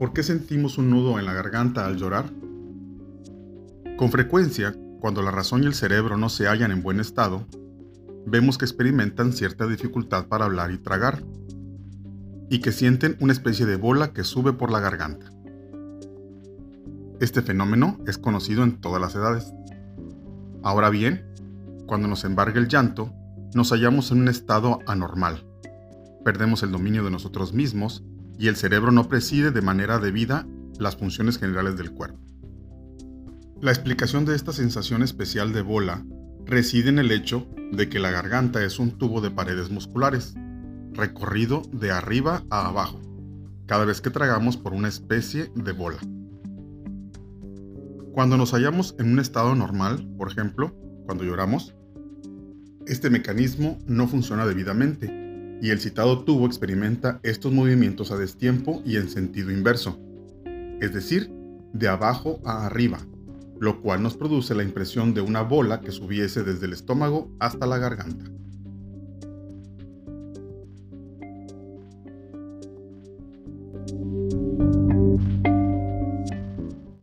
¿Por qué sentimos un nudo en la garganta al llorar? Con frecuencia, cuando la razón y el cerebro no se hallan en buen estado, vemos que experimentan cierta dificultad para hablar y tragar, y que sienten una especie de bola que sube por la garganta. Este fenómeno es conocido en todas las edades. Ahora bien, cuando nos embarga el llanto, nos hallamos en un estado anormal. Perdemos el dominio de nosotros mismos y el cerebro no preside de manera debida las funciones generales del cuerpo. La explicación de esta sensación especial de bola reside en el hecho de que la garganta es un tubo de paredes musculares, recorrido de arriba a abajo, cada vez que tragamos por una especie de bola. Cuando nos hallamos en un estado normal, por ejemplo, cuando lloramos, este mecanismo no funciona debidamente y el citado tubo experimenta estos movimientos a destiempo y en sentido inverso, es decir, de abajo a arriba, lo cual nos produce la impresión de una bola que subiese desde el estómago hasta la garganta.